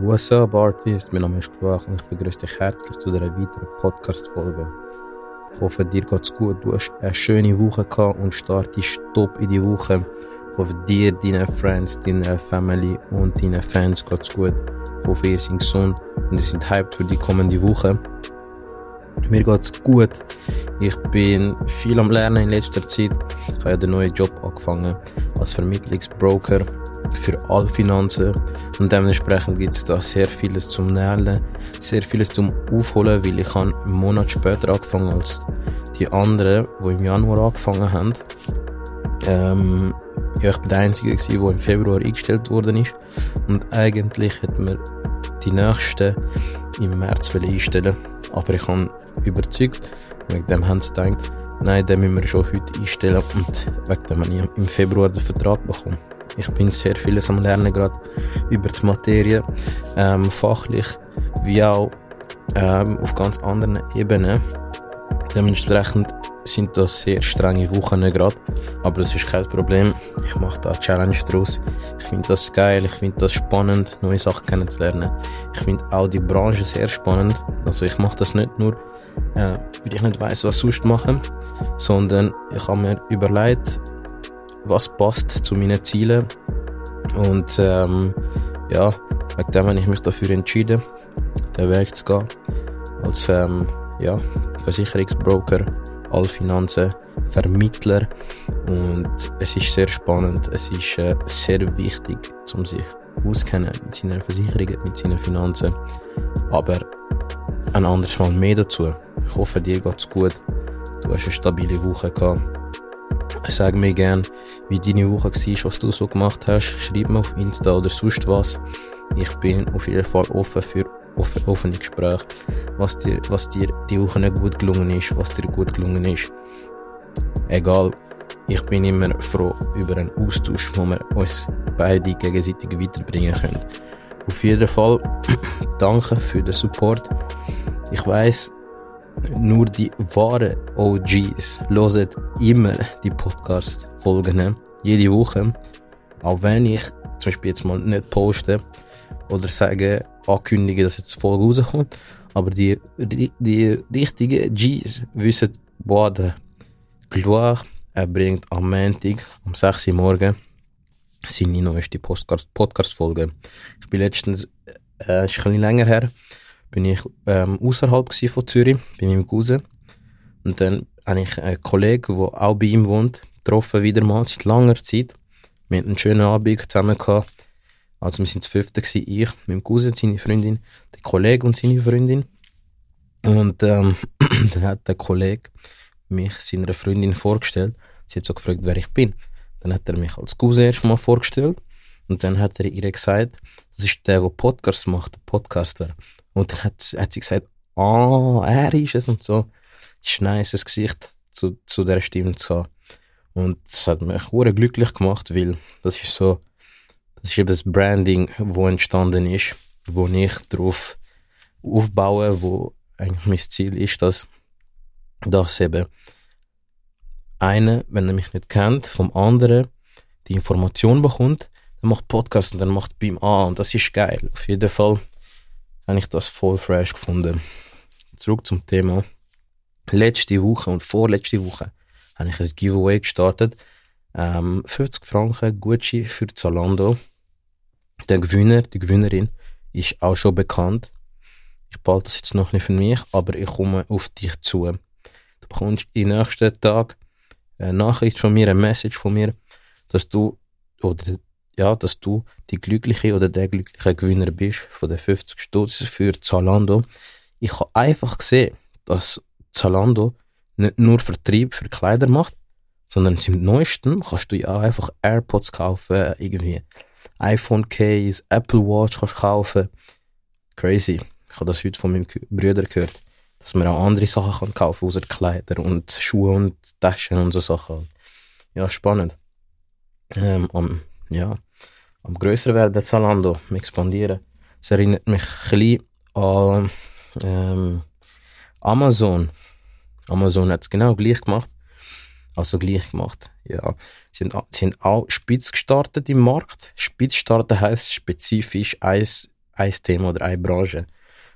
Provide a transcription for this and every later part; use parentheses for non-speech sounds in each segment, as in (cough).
What's up, Artist? Mein Name ist Quach und ich begrüße dich herzlich zu einer weiteren Podcast-Folge. Ich hoffe, dir geht's gut. Du hast eine schöne Woche gehabt und startest top in die Woche. Ich hoffe, dir, deinen Friends, deiner Family und deinen Fans geht's gut. Ich hoffe, ihr seid gesund und ihr seid hyped für die kommende Woche. Mir geht's gut. Ich bin viel am Lernen in letzter Zeit. Ich habe ja den neuen Job angefangen als Vermittlungsbroker für alle Finanzen und dementsprechend gibt es da sehr vieles zum Lernen, sehr vieles zum Aufholen, weil ich habe einen Monat später angefangen als die anderen, die im Januar angefangen haben. Ähm, ja, ich bin der Einzige, der im Februar eingestellt worden ist und eigentlich hätte man die nächsten im März einstellen aber ich habe überzeugt, wegen dem haben sie gedacht, nein, den müssen wir schon heute einstellen und wegen dem habe ich im Februar den Vertrag bekommen. Ich bin sehr vieles am Lernen gerade über die Materie, ähm, fachlich wie auch ähm, auf ganz anderen Ebenen. Dementsprechend sind das sehr strenge Wochen gerade, aber das ist kein Problem. Ich mache da Challenge draus. Ich finde das geil, ich finde das spannend, neue Sachen kennenzulernen. Ich finde auch die Branche sehr spannend. Also ich mache das nicht nur, äh, weil ich nicht weiß, was sonst machen, sondern ich habe mir überlegt, was passt zu meinen Zielen. Und ähm, ja, wegen dem habe ich mich dafür entschieden, den Weg zu gehen. Als ähm, ja, Versicherungsbroker, Allfinanzen, Vermittler. Und es ist sehr spannend, es ist äh, sehr wichtig, um sich auskennen mit seinen Versicherungen, mit seinen Finanzen. Aber ein anderes Mal mehr dazu. Ich hoffe, dir geht's gut. Du hast eine stabile Woche gehabt. Sag mir gern, wie deine Woche war, was du so gemacht hast. Schreib mir auf Insta oder sonst was. Ich bin auf jeden Fall offen für offen, offene Gespräche, was dir, was dir die Woche nicht gut gelungen ist, was dir gut gelungen ist. Egal, ich bin immer froh über einen Austausch, wo wir uns beide gegenseitig weiterbringen können. Auf jeden Fall, (clears throat) danke für den Support. Ich weiß, nur die wahren OGs hören immer die Podcast-Folgen, jede Woche. Auch wenn ich zum Beispiel jetzt mal nicht poste oder sage, ankündige, dass jetzt Folge rauskommt. Aber die, die, die richtigen Gs wissen, boah, der Gloire, er bringt am Montag um 6 Uhr morgen seine neueste Podcast-Folge. Ich bin letztens, äh, ist ein bisschen länger her, bin ich ähm, außerhalb von Zürich, bei meinem Cousin. Und dann habe ich einen Kollegen, der auch bei ihm wohnt, getroffen, wieder mal, seit langer Zeit. Wir hatten einen schönen Abend zusammen gehabt. Also wir sind das fünfte gewesen, ich, mein Cousin, seine Freundin, der Kollege und seine Freundin. Und ähm, (clears throat) dann hat der Kollege mich seiner Freundin vorgestellt. Sie hat so gefragt, wer ich bin. Dann hat er mich als Cousin erstmal vorgestellt. Und dann hat er ihr gesagt, das ist der, der Podcasts macht, der Podcaster. Und dann hat, hat sie gesagt, ah, er ist es und so. Das ist nice, das Gesicht zu, zu der Stimme zu haben. Und das hat mich sehr glücklich gemacht, weil das ist so, das ist eben das Branding, wo entstanden ist, wo ich darauf aufbaue, wo eigentlich mein Ziel ist, dass, dass eben einer, wenn er mich nicht kennt, vom anderen die Information bekommt, dann macht Podcast und dann macht Beam an und das ist geil. Auf jeden Fall habe ich das voll fresh gefunden. Zurück zum Thema. Letzte Woche und vorletzte Woche habe ich ein Giveaway gestartet. Ähm, 50 Franken Gucci für Zalando. Der Gewinner, die Gewinnerin ist auch schon bekannt. Ich behalte das jetzt noch nicht für mich, aber ich komme auf dich zu. Du bekommst den nächsten Tag eine Nachricht von mir, eine Message von mir, dass du oder ja, dass du die glückliche oder der glückliche Gewinner bist von den 50 Stutz für Zalando. Ich habe einfach gesehen, dass Zalando nicht nur Vertrieb für Kleider macht, sondern zum neuesten kannst du ja auch einfach AirPods kaufen, irgendwie iPhone Case, Apple Watch kannst kaufen. Crazy. Ich habe das heute von meinem Bruder gehört, dass man auch andere Sachen kann kaufen außer Kleider und Schuhe und Taschen und so Sachen. Ja, spannend. Ähm, am, ja, am grösser werden Zalando, am expandieren. Es erinnert mich ein bisschen an ähm, Amazon. Amazon hat es genau gleich gemacht. Also gleich gemacht. Ja. Sie sind, sie sind auch spitz gestartet im Markt. Spitz starten heisst spezifisch ein, ein Thema oder eine Branche.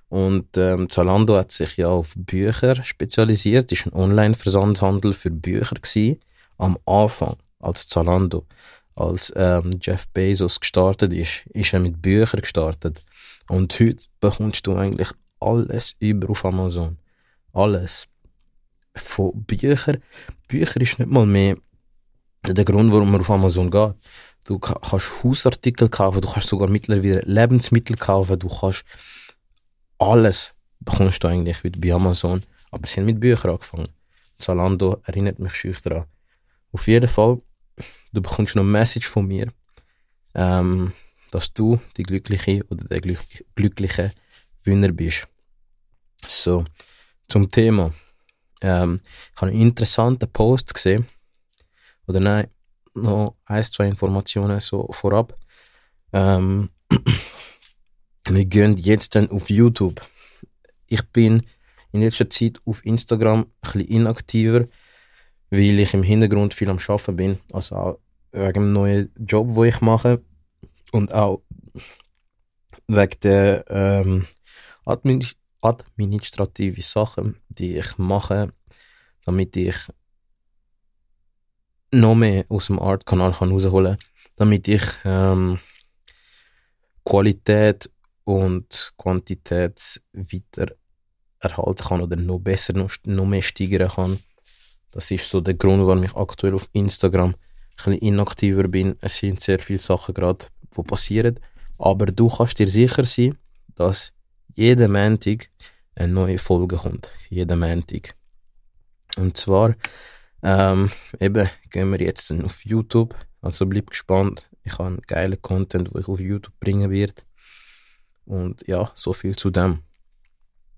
Und ähm, Zalando hat sich ja auf Bücher spezialisiert, ist ein Online-Versandhandel für Bücher gewesen, am Anfang als Zalando. Als ähm, Jeff Bezos gestartet ist, ist er mit Büchern gestartet. Und heute bekommst du eigentlich alles über auf Amazon. Alles. Von Büchern. Bücher ist nicht mal mehr der Grund, warum man auf Amazon geht. Du kannst Hausartikel kaufen, du kannst sogar mittlerweile Lebensmittel kaufen, du kannst alles bekommst du eigentlich heute bei Amazon. Aber sie haben mit Büchern angefangen. Zalando erinnert mich schüch daran. Auf jeden Fall, du bekommst noch eine Message von mir, ähm, dass du die Glückliche oder der glück glückliche Winner bist. So, zum Thema. Ähm, ich habe einen interessanten Post gesehen. Oder nein, noch ein, zwei Informationen so vorab. Ähm, (clears throat) wir gehen jetzt dann auf YouTube. Ich bin in letzter Zeit auf Instagram ein bisschen inaktiver, weil ich im Hintergrund viel am Arbeiten bin. Also auch wegen dem neuen Job, den ich mache. Und auch wegen der ähm, Admin administrative Sachen, die ich mache, damit ich noch mehr aus dem Art-Kanal herausholen kann, damit ich ähm, Qualität und Quantität weiter erhalten kann oder noch besser, noch, noch mehr steigern kann. Das ist so der Grund, warum ich aktuell auf Instagram ein bisschen inaktiver bin. Es sind sehr viele Sachen gerade, die passieren. Aber du kannst dir sicher sein, dass jeden Montag eine neue Folge kommt. Jeden Montag. Und zwar, ähm, eben, gehen wir jetzt auf YouTube. Also bleib gespannt. Ich habe einen geilen Content, wo ich auf YouTube bringen werde. Und ja, so viel zu dem.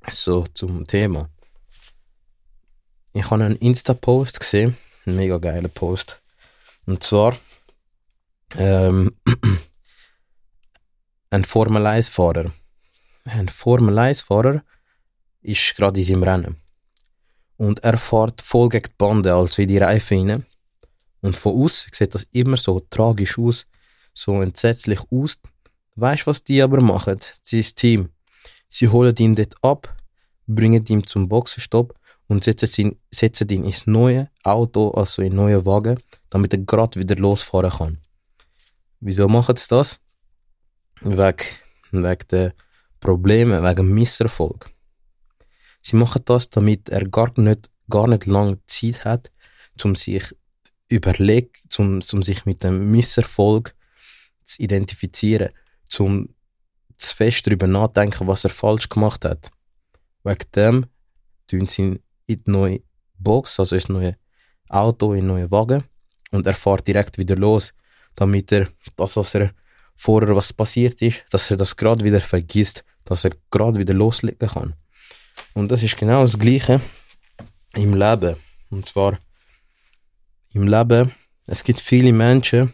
So zum Thema. Ich habe einen Insta-Post gesehen, einen mega geilen Post. Und zwar ähm, (clears throat) ein Formel 1-Fahrer. Ein Formel 1-Fahrer ist gerade in seinem Rennen. Und er fährt voll gegen die Bande, also in die Reifen rein. Und von aus sieht das immer so tragisch aus, so entsetzlich aus. Weißt du, was die aber machen? Sein Team. Sie holen ihn dort ab, bringen ihn zum Boxenstopp und setzen ihn, setzen ihn ins neue Auto, also in neue Wagen, damit er gerade wieder losfahren kann. Wieso machen sie das? Wegen, wegen der Probleme, wegen Misserfolg. Sie machen das, damit er gar nicht, gar nicht lange Zeit hat, um sich überlegen, um, um sich mit dem Misserfolg zu identifizieren zum zu fest darüber nachdenken, was er falsch gemacht hat. Wegen dem tun sie in die neue Box, also ins neue Auto, in den neuen Wagen und er fährt direkt wieder los, damit er das, was er vorher was passiert ist, dass er das gerade wieder vergisst, dass er gerade wieder loslegen kann. Und das ist genau das Gleiche im Leben. Und zwar im Leben, es gibt viele Menschen,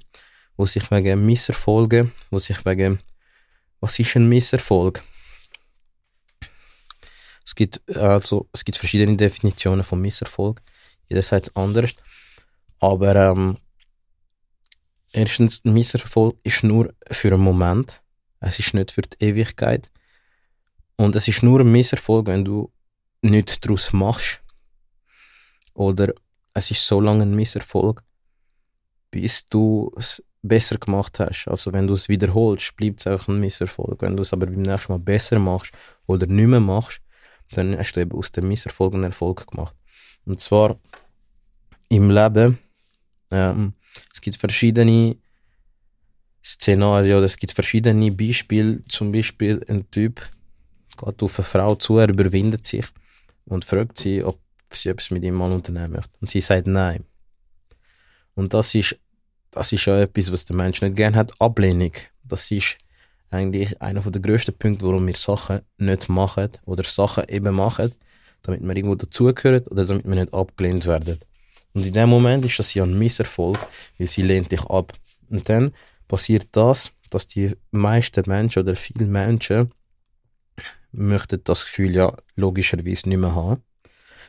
wo sich wegen Misserfolgen, wo sich wegen was ist ein Misserfolg? Es gibt, also, es gibt verschiedene Definitionen von Misserfolg. Jeder sagt es anders. Aber ähm, erstens, Misserfolg ist nur für einen Moment. Es ist nicht für die Ewigkeit. Und es ist nur ein Misserfolg, wenn du nichts daraus machst. Oder es ist so lange ein Misserfolg, bis du es besser gemacht hast. Also wenn du es wiederholst, bleibt es einfach ein Misserfolg. Wenn du es aber beim nächsten Mal besser machst oder nicht mehr machst, dann hast du eben aus dem Misserfolg einen Erfolg gemacht. Und zwar im Leben, ähm, es gibt verschiedene Szenarien, es gibt verschiedene Beispiele. Zum Beispiel ein Typ geht auf eine Frau zu, er überwindet sich und fragt sie, ob sie etwas mit ihm mal unternehmen möchte. Und sie sagt nein. Und das ist das ist ja etwas, was der Mensch nicht gerne hat. Ablehnung. Das ist eigentlich einer der grössten Punkte, warum wir Sachen nicht machen oder Sachen eben machen, damit wir irgendwo dazugehören oder damit wir nicht abgelehnt werden. Und in dem Moment ist das ja ein Misserfolg, weil sie lehnt dich ab. Und dann passiert das, dass die meisten Menschen oder viele Menschen möchten das Gefühl ja logischerweise nicht mehr haben.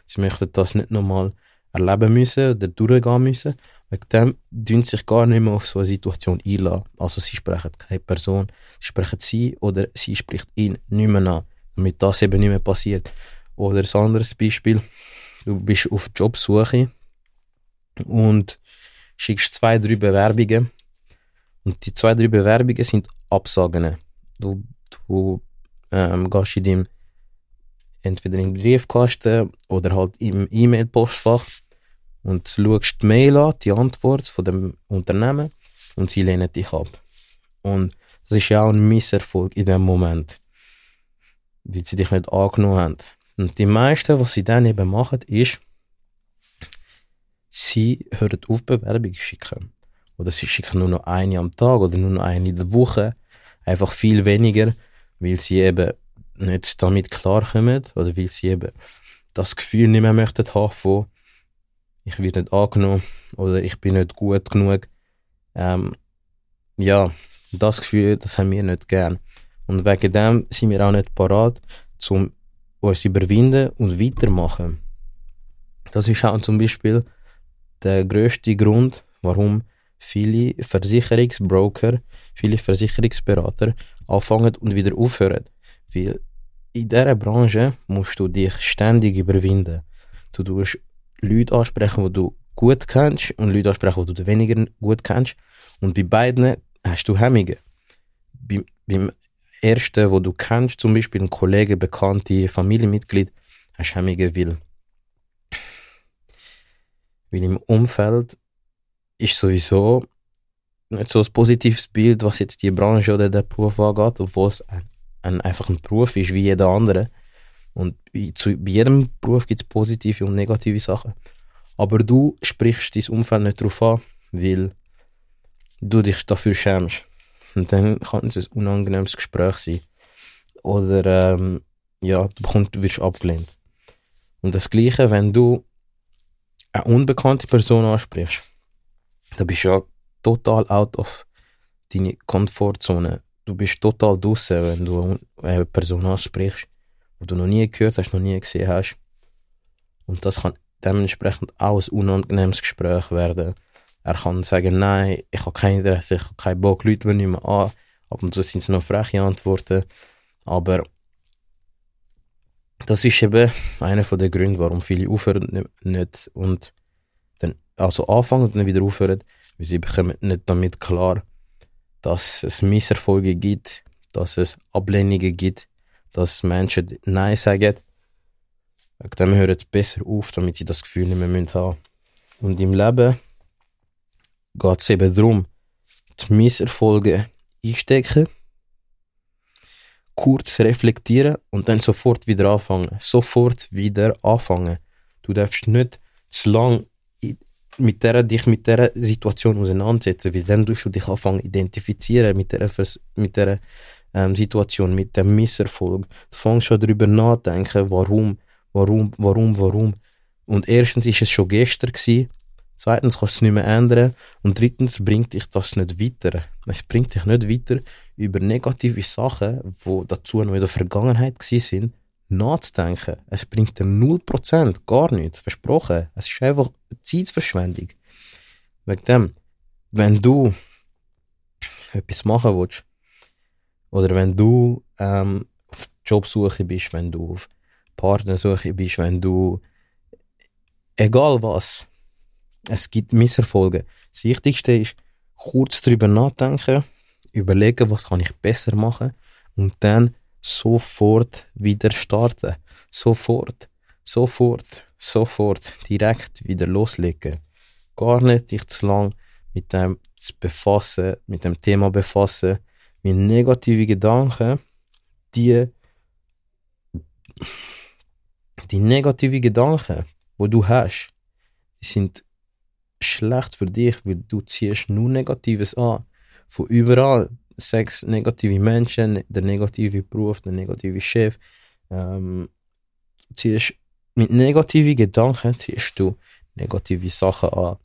Sie möchten das nicht nochmal erleben müssen oder durchgehen müssen, Wegen dem tun sich gar nicht mehr auf so eine Situation einlassen. Also sie sprechen keine Person, sie sprechen sie oder sie spricht ihn nicht mehr an, damit das eben nicht mehr passiert. Oder ein anderes Beispiel, du bist auf Jobsuche und schickst zwei, drei Bewerbungen und die zwei, drei Bewerbungen sind Absagen. Du, du ähm, gehst in deinem entweder im Briefkasten oder halt im E-Mail-Postfach und schaust die Mail an, die Antwort von dem Unternehmen und sie lehnen dich ab. Und das ist ja auch ein Misserfolg in dem Moment, weil sie dich nicht angenommen haben. Und die meisten, was sie dann eben machen, ist, sie hören auf Bewerbungen schicken. Oder sie schicken nur noch eine am Tag oder nur noch eine in der Woche. Einfach viel weniger, weil sie eben nicht damit klarkommen oder weil sie eben das Gefühl nicht mehr möchten haben von ich werde nicht angenommen oder ich bin nicht gut genug. Ähm, ja, das Gefühl, das haben wir nicht gern. Und wegen dem sind wir auch nicht parat, um uns überwinden und weitermachen. Das ist auch zum Beispiel der größte Grund, warum viele Versicherungsbroker, viele Versicherungsberater anfangen und wieder aufhören. Weil in dieser Branche musst du dich ständig überwinden. Du tust Leute ansprechen, die du gut kennst und Leute ansprechen, die du weniger gut kennst. Und bei beiden hast du Hemmungen. Bei, beim ersten, wo du kennst, zum Beispiel ein Kollege, Bekannte, Familienmitglied, hast du Hemmungen, weil, weil im Umfeld ist sowieso nicht so ein positives Bild, was jetzt die Branche oder der Beruf angeht, obwohl es ein, ein, einfach ein Beruf ist wie jeder andere. Und zu, jedem Beruf gibt es positive und negative Sachen. Aber du sprichst dein Umfeld nicht darauf an, weil du dich dafür schämst. Und dann kann es ein unangenehmes Gespräch sein. Oder ähm, ja, du wirst abgelehnt. Und das Gleiche, wenn du eine unbekannte Person ansprichst, dann bist du ja total out of deine Komfortzone. Du bist total draußen, wenn du eine Person ansprichst wo du noch nie gehört hast, noch nie gesehen hast. Und das kann dementsprechend auch ein unangenehmes Gespräch werden. Er kann sagen, nein, ich habe kein Interesse, ich habe keinen Bock, Leute mir nicht mehr an. Ab und zu sind es noch freche Antworten. Aber das ist eben einer der Gründe, warum viele aufhören nicht und dann also anfangen und dann wieder aufhören, weil sie bekommen nicht damit klar, dass es Misserfolge gibt, dass es Ablehnungen gibt dass Menschen Nein sagen. Wegen dem hören sie besser auf, damit sie das Gefühl nicht mehr haben müssen. Und im Leben geht es eben darum, die Misserfolge einstecken, kurz reflektieren und dann sofort wieder anfangen. Sofort wieder anfangen. Du darfst nicht zu lang mit der, dich mit dieser Situation auseinandersetzen, weil dann tust du dich anfangen identifizieren mit der, mit der ähm, Situation, mit dem Misserfolg. Du fängst schon darüber nachdenken, warum, warum, warum, warum. Und erstens ist es schon gestern gewesen, zweitens kannst du es nicht mehr ändern und drittens bringt dich das nicht weiter. Es bringt dich nicht weiter, über negative Sachen, die dazu noch in der Vergangenheit sind, nachzudenken. Es bringt dir 0%, gar nichts, versprochen. Es ist einfach Zeitverschwendung. Wegen dem, wenn du etwas machen willst, oder wenn du ähm, auf Jobsuche bist, wenn du auf Partnersuche bist, wenn du egal was, es gibt Misserfolge. Das Wichtigste ist, kurz darüber nachdenken, überlegen, was kann ich besser machen und dann sofort wieder starten. Sofort, sofort, sofort direkt wieder loslegen. Gar nicht dich zu lang mit dem zu befassen, mit dem Thema befassen, mit negativen Gedanken, die, die negativen Gedanken, wo du hast, die sind schlecht für dich, weil du ziehst nur Negatives an. Von überall. Sechs negative Menschen, der negative Beruf, der negative Chef. Ähm, ziehst, mit negativen Gedanken ziehst du negative Sachen an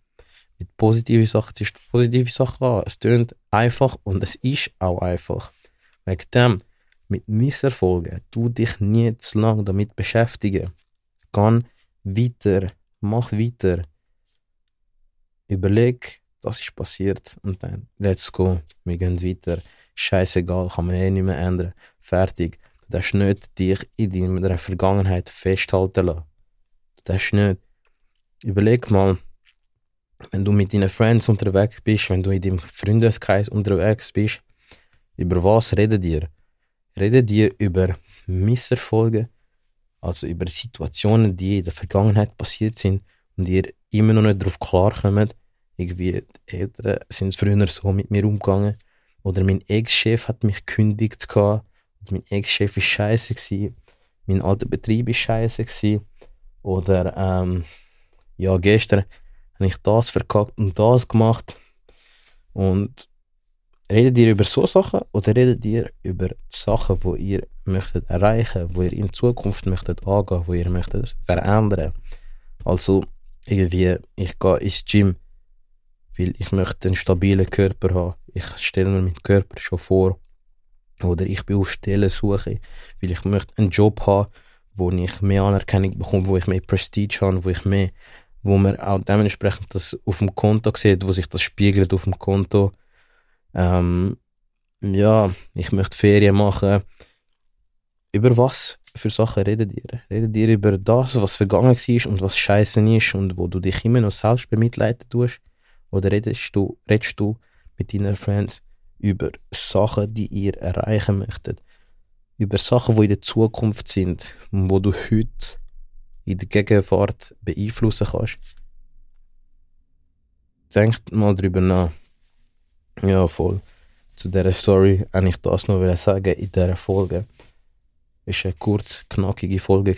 mit positiven Sachen ziehst du positive Sachen an. Es tönt einfach und es ist auch einfach. Wegen dem, mit Misserfolgen, du dich nie zu lange damit beschäftigen. Geh weiter, mach weiter. überleg, das ist passiert und dann, let's go, wir gehen weiter. Scheißegal, kann man eh nicht mehr ändern. Fertig. Du darfst nicht dich in deiner Vergangenheit festhalten lassen. Du darfst nicht. Überleg mal, wenn du mit deinen Friends unterwegs bist, wenn du in deinem Freundeskreis unterwegs bist, über was reden dir? Reden dir über Misserfolge, also über Situationen, die in der Vergangenheit passiert sind und ihr immer noch nicht darauf klarkommt, irgendwie die Eltern sind früher so mit mir umgegangen. Oder mein Ex-Chef hat mich gekündigt gehabt, mein Ex-Chef ist scheiße gewesen, mein alter Betrieb ist scheiße gewesen, oder ähm, ja, gestern habe ich das verkackt und das gemacht und redet ihr über so Sachen oder redet ihr über die Sachen, wo ihr möchtet erreichen, wo ihr in Zukunft möchtet angehen, wo ihr möchtet verändern? Also irgendwie, ich gehe ins Gym, weil ich möchte einen stabilen Körper haben. Ich stelle mir meinen Körper schon vor. Oder ich bin auf Stellensuche, weil ich möchte einen Job haben, wo ich mehr Anerkennung bekomme, wo ich mehr Prestige habe, wo ich mehr, wo man auch dementsprechend das auf dem Konto sieht, wo sich das spiegelt auf dem Konto. Ähm, ja, ich möchte Ferien machen. Über was für Sachen redet ihr? Redet ihr über das, was vergangen ist und was scheiße ist und wo du dich immer noch selbst bemitleiden tust? Oder redest du, redest du mit deinen Friends über Sachen, die ihr erreichen möchtet? Über Sachen, die in der Zukunft sind, wo du heute in der Gegenwart beeinflussen kannst? Denkt mal drüber nach. Ja, voll. Zu dieser Story habe ich das noch sagen in dieser Folge. Es war eine kurz, knackige Folge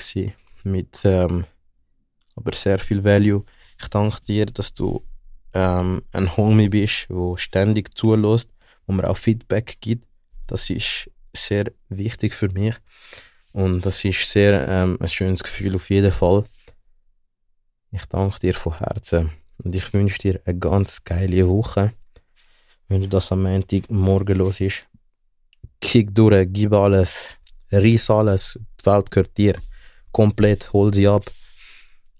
mit ähm, aber sehr viel Value. Ich danke dir, dass du ähm, ein Homie bist, der ständig zulässt, wo mir auch Feedback gibt. Das ist sehr wichtig für mich. Und das ist sehr ähm, ein schönes Gefühl auf jeden Fall. Ich danke dir von Herzen und ich wünsche dir eine ganz geile Woche. Wenn du das am Montag morgen los ist, kick durch, gib alles, reiss alles, die Welt gehört dir. Komplett, hol sie ab.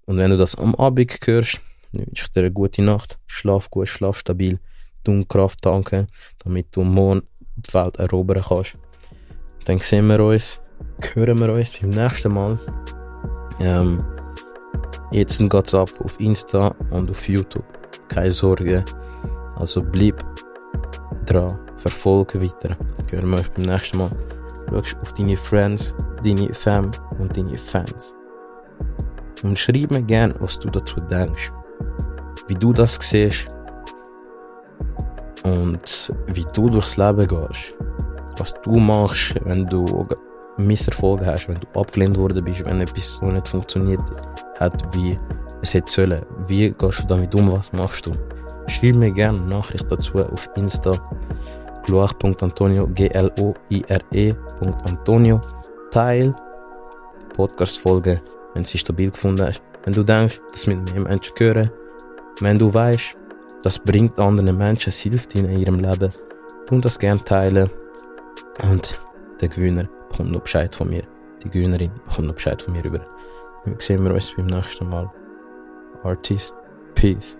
Und wenn du das am Abend hörst, wünsche ich dir eine gute Nacht, schlaf gut, schlaf stabil, du Kraft tanken, damit du morgen die Welt erobern kannst. Dann sehen wir uns, hören wir uns beim nächsten Mal. Ähm, jetzt geht's ab auf Insta und auf YouTube. Keine Sorge. Also bleib dran, verfolge weiter. Hören wir uns beim nächsten Mal. Schau auf deine Friends, deine Fam und deine Fans. Und schreib mir gerne, was du dazu denkst wie du das siehst und wie du durchs Leben gehst. Was du machst, wenn du Misserfolge hast, wenn du abgelehnt worden bist, wenn etwas so nicht funktioniert hat, wie es hätte sollen. Wie gehst du damit um? Was machst du? Schreib mir gerne eine Nachricht dazu auf Insta gloire.antonio G-L-O-I-R-E.antonio Teil Podcast-Folge, wenn du sie stabil gefunden hast. Wenn du denkst, dass mit mehr Menschen hören, wenn du weißt, das bringt anderen Menschen, es hilft ihnen in ihrem Leben, und das gerne teilen. Und der Gewinner bekommt noch Bescheid von mir. Die Gewinnerin bekommt noch Bescheid von mir über. Wir sehen uns beim nächsten Mal. Artist, Peace.